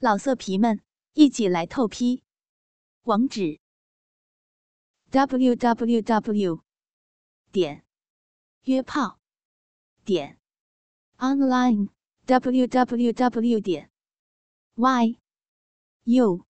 老色皮们，一起来透批！网址：w w w 点约炮点 online w w w 点 y u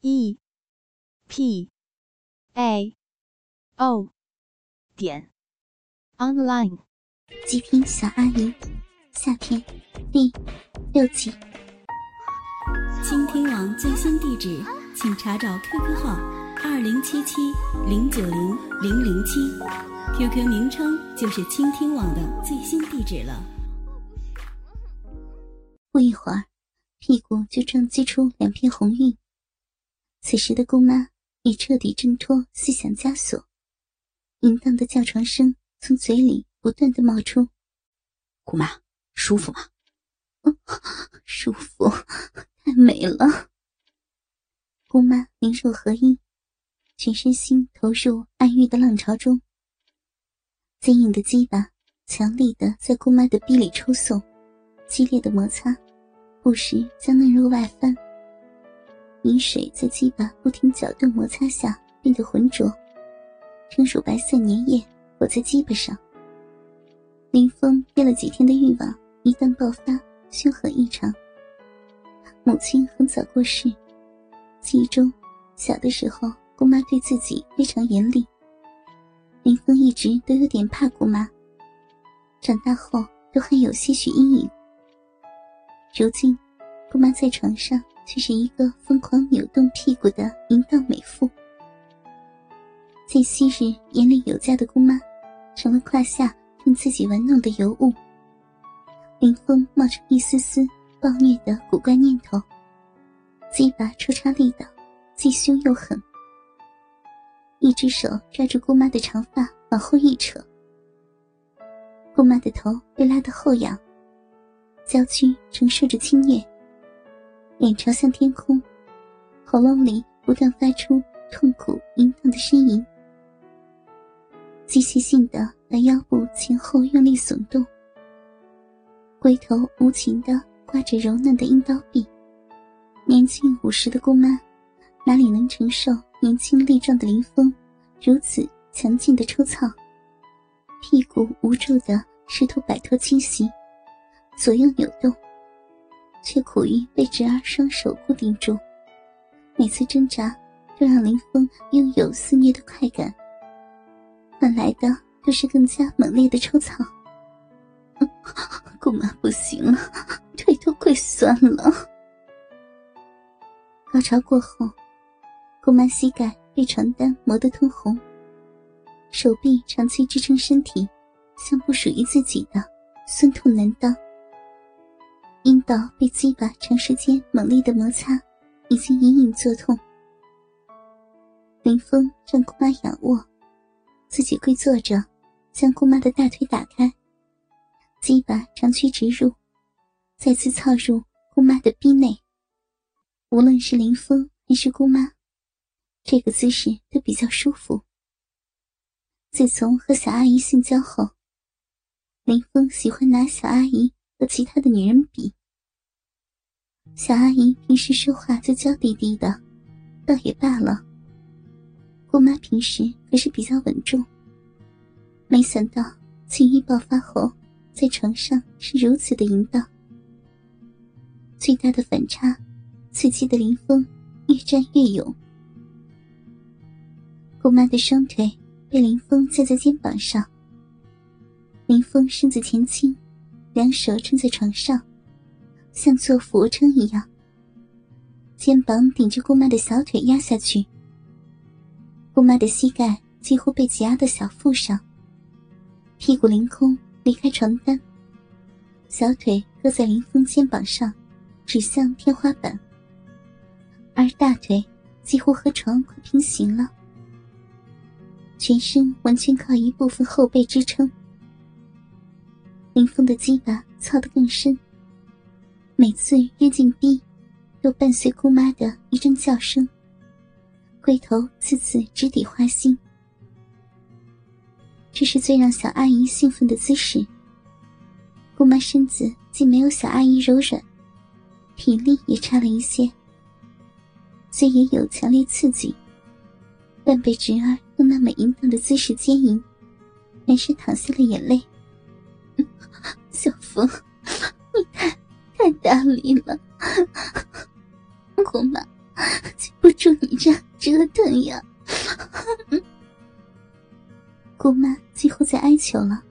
e p a o 点 online。极品小阿姨，下篇第六集。倾听网最新地址，请查找 QQ 号二零七七零九零零零七，QQ 名称就是倾听网的最新地址了。不一会儿，屁股就撞击出两片红晕。此时的姑妈已彻底挣脱思想枷锁，淫荡的叫床声从嘴里不断的冒出：“姑妈，舒服吗？”“嗯，舒服。”太美了，姑妈灵肉合一，全身心投入爱欲的浪潮中。坚硬的鸡巴强力的在姑妈的逼里抽送，激烈的摩擦，不时将嫩肉外翻。饮水在鸡巴不停搅动摩擦下变得浑浊，成乳白色粘液裹在鸡巴上。林峰憋了几天的欲望一旦爆发，凶狠异常。母亲很早过世，记忆中，小的时候姑妈对自己非常严厉。林峰一直都有点怕姑妈，长大后都还有些许阴影。如今，姑妈在床上却是一个疯狂扭动屁股的淫荡美妇。在昔日严厉有加的姑妈，成了胯下任自己玩弄的尤物，林峰冒出一丝丝。暴虐的古怪念头，鸡巴抽插力道既凶又狠。一只手抓住姑妈的长发往后一扯，姑妈的头被拉得后仰，娇躯承受着侵虐，脸朝向天空，喉咙里不断发出痛苦淫荡的呻吟，机械性的把腰部前后用力耸动，龟头无情的。挂着柔嫩的阴刀臂，年近五十的姑妈，哪里能承受年轻力壮的林峰如此强劲的抽操？屁股无助的试图摆脱侵袭，左右扭动，却苦于被侄儿双手固定住。每次挣扎，都让林峰拥有肆虐的快感，换来的都是更加猛烈的抽操。姑妈不行了。腿都快酸了。高潮过后，姑妈膝盖被床单磨得通红，手臂长期支撑身体，像不属于自己的，酸痛难当。阴道被鸡巴长时间猛烈的摩擦，已经隐隐作痛。林峰让姑妈仰卧，自己跪坐着，将姑妈的大腿打开，鸡巴长驱直入。再次操入姑妈的逼内，无论是林峰还是姑妈，这个姿势都比较舒服。自从和小阿姨性交后，林峰喜欢拿小阿姨和其他的女人比。小阿姨平时说话就娇滴滴的，倒也罢了。姑妈平时可是比较稳重，没想到情欲爆发后，在床上是如此的淫荡。最大的反差，刺激的林峰越战越勇。姑妈的双腿被林峰架在肩膀上，林峰身子前倾，两手撑在床上，像做俯卧撑一样，肩膀顶着姑妈的小腿压下去。姑妈的膝盖几乎被挤压到小腹上，屁股凌空离开床单，小腿搁在林峰肩膀上。指向天花板，而大腿几乎和床快平行了，全身完全靠一部分后背支撑。林峰的鸡巴操得更深，每次越进逼，都伴随姑妈的一阵叫声，龟头次次直抵花心。这是最让小阿姨兴奋的姿势。姑妈身子既没有小阿姨柔软。体力也差了一些，虽也有强烈刺激，但被侄儿用那么淫荡的姿势接引，还是淌下了眼泪。小峰，你太太大力了，姑妈经不住你这样折腾呀！姑妈几乎在哀求了。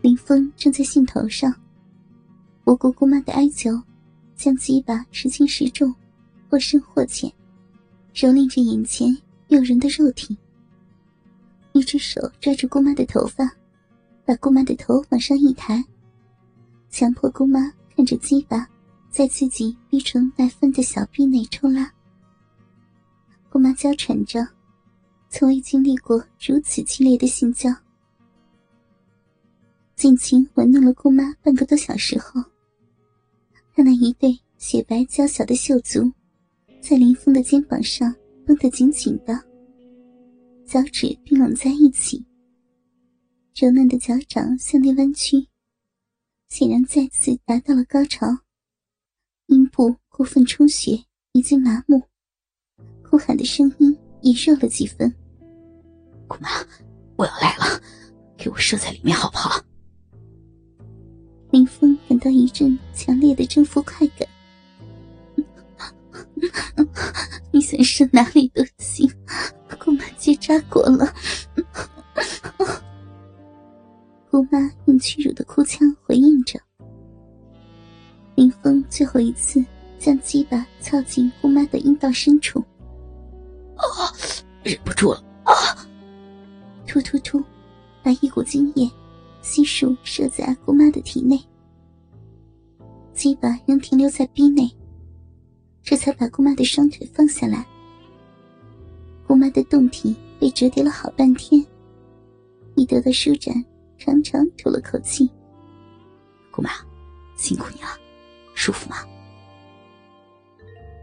林峰正在兴头上，不顾姑妈的哀求，将鸡巴时轻时重，或深或浅，蹂躏着眼前诱人的肉体。一只手抓住姑妈的头发，把姑妈的头往上一抬，强迫姑妈看着鸡巴在自己逼成奶粉的小臂内抽拉。姑妈娇喘着。从未经历过如此激烈的性交，尽情玩弄了姑妈半个多小时后，她那一对雪白娇小的秀足，在林峰的肩膀上绷得紧紧的，脚趾并拢在一起，柔嫩的脚掌向内弯曲，显然再次达到了高潮，阴部过分充血，已经麻木，哭喊的声音。也弱了几分。姑妈，我要来了，给我射在里面好不好？林峰感到一阵强烈的征服快感。你想射哪里都行，姑妈结扎过了。姑妈用屈辱的哭腔回应着。林峰最后一次将鸡巴操进姑妈的阴道深处。啊！忍不住了啊！突突突，把一股精液悉数射在姑妈的体内，鸡巴仍停留在逼内，这才把姑妈的双腿放下来。姑妈的胴体被折叠了好半天，一得到舒展，长长吐了口气。姑妈，辛苦你了，舒服吗？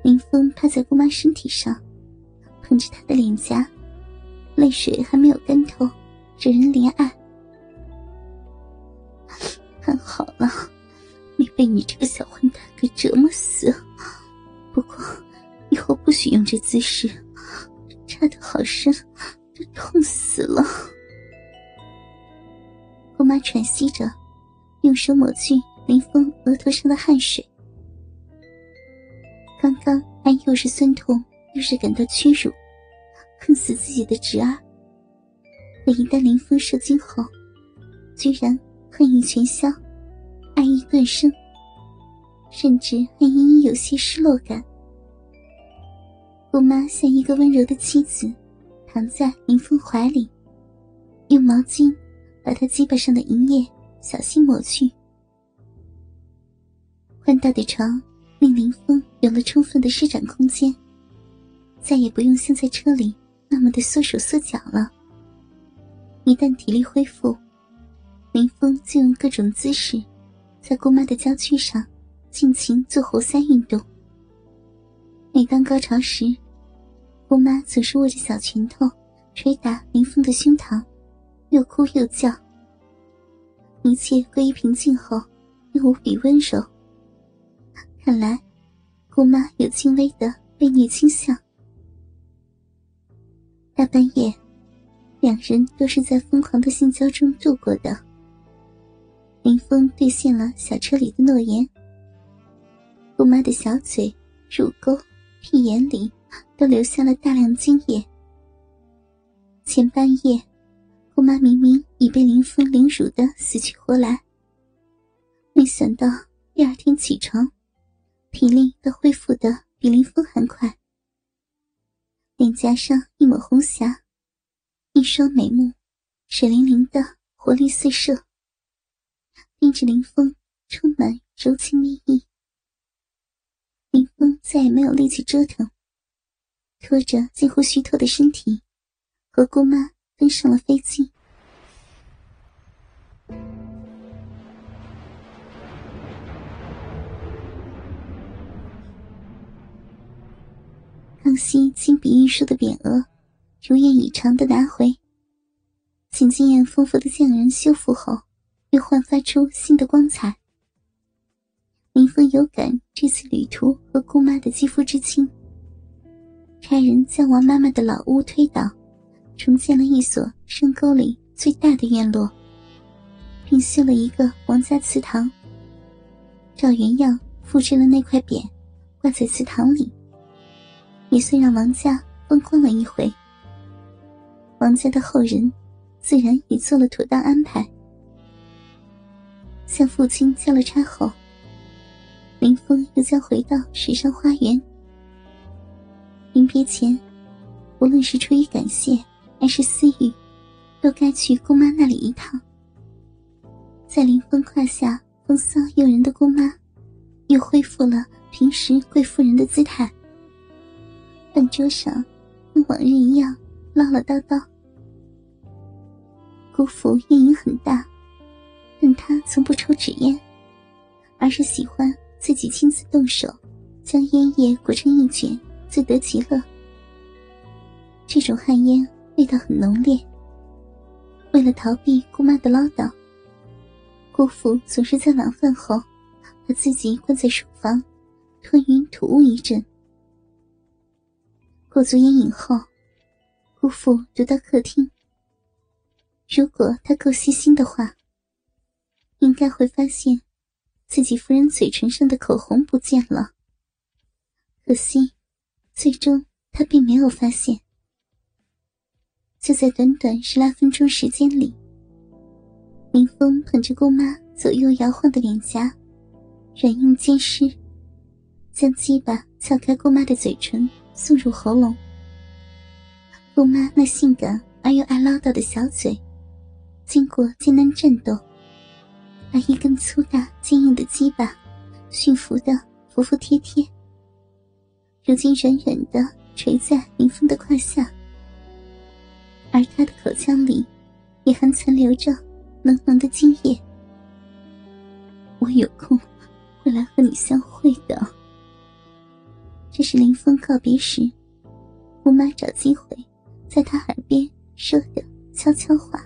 林峰趴在姑妈身体上。捧着她的脸颊，泪水还没有干透，惹人怜爱。看好了，被你这个小混蛋给折磨死。不过，以后不许用这姿势，插的好深，这痛死了。姑妈喘息着，用手抹去林峰额头上的汗水。刚刚还又是酸痛。又是感到屈辱，恨死自己的侄儿。可一旦林峰射精后，居然恨意全消，爱意顿生，甚至还隐隐有些失落感。姑妈像一个温柔的妻子，躺在林峰怀里，用毛巾把他鸡巴上的银液小心抹去。宽大的床令林峰有了充分的施展空间。再也不用像在车里那么的缩手缩脚了。一旦体力恢复，林峰就用各种姿势，在姑妈的娇躯上尽情做活塞运动。每当高潮时，姑妈总是握着小拳头捶打林峰的胸膛，又哭又叫。一切归于平静后，又无比温柔。看来，姑妈有轻微的被虐倾向。大半夜，两人都是在疯狂的性交中度过的。林峰兑现了小车里的诺言。姑妈的小嘴、乳沟、屁眼里都留下了大量精液。前半夜，姑妈明明已被林峰凌辱的死去活来，没想到第二天起床，体力都恢复的比林峰还快。脸颊上一抹红霞，一双美目，水灵灵的活力四射，令着林峰，充满柔情蜜意。林峰再也没有力气折腾，拖着近乎虚脱的身体，和姑妈登上了飞机。康熙亲笔御书的匾额，如愿以偿的拿回。请经验丰富的匠人修复后，又焕发出新的光彩。林峰有感这次旅途和姑妈的肌肤之亲，差人将王妈妈的老屋推倒，重建了一所深沟里最大的院落，并修了一个王家祠堂。照原样复制了那块匾，挂在祠堂里，也算让王家风光了一回。王家的后人自然也做了妥当安排，向父亲交了差后。林峰又将回到水上花园。临别前，无论是出于感谢还是私欲，都该去姑妈那里一趟。在林峰胯下风骚诱人的姑妈，又恢复了平时贵妇人的姿态。饭桌上，跟往日一样唠唠叨叨。姑父烟瘾很大，但他从不抽纸烟，而是喜欢。自己亲自动手，将烟叶裹成一卷，自得其乐。这种旱烟味道很浓烈。为了逃避姑妈的唠叨，姑父总是在晚饭后把自己关在书房，吞云吐雾一阵。过足烟瘾后，姑父读到客厅。如果他够细心的话，应该会发现。自己夫人嘴唇上的口红不见了，可惜，最终他并没有发现。就在短短十来分钟时间里，林峰捧着姑妈左右摇晃的脸颊，软硬兼施，将鸡巴撬开姑妈的嘴唇，送入喉咙。姑妈那性感而又爱唠叨的小嘴，经过艰难战斗。把一根粗大坚硬的鸡巴驯服的服服帖帖，如今软软的垂在林峰的胯下，而他的口腔里也还残留着浓浓的精液。我有空会来和你相会的。这是林峰告别时，姑妈找机会在他耳边说的悄悄话。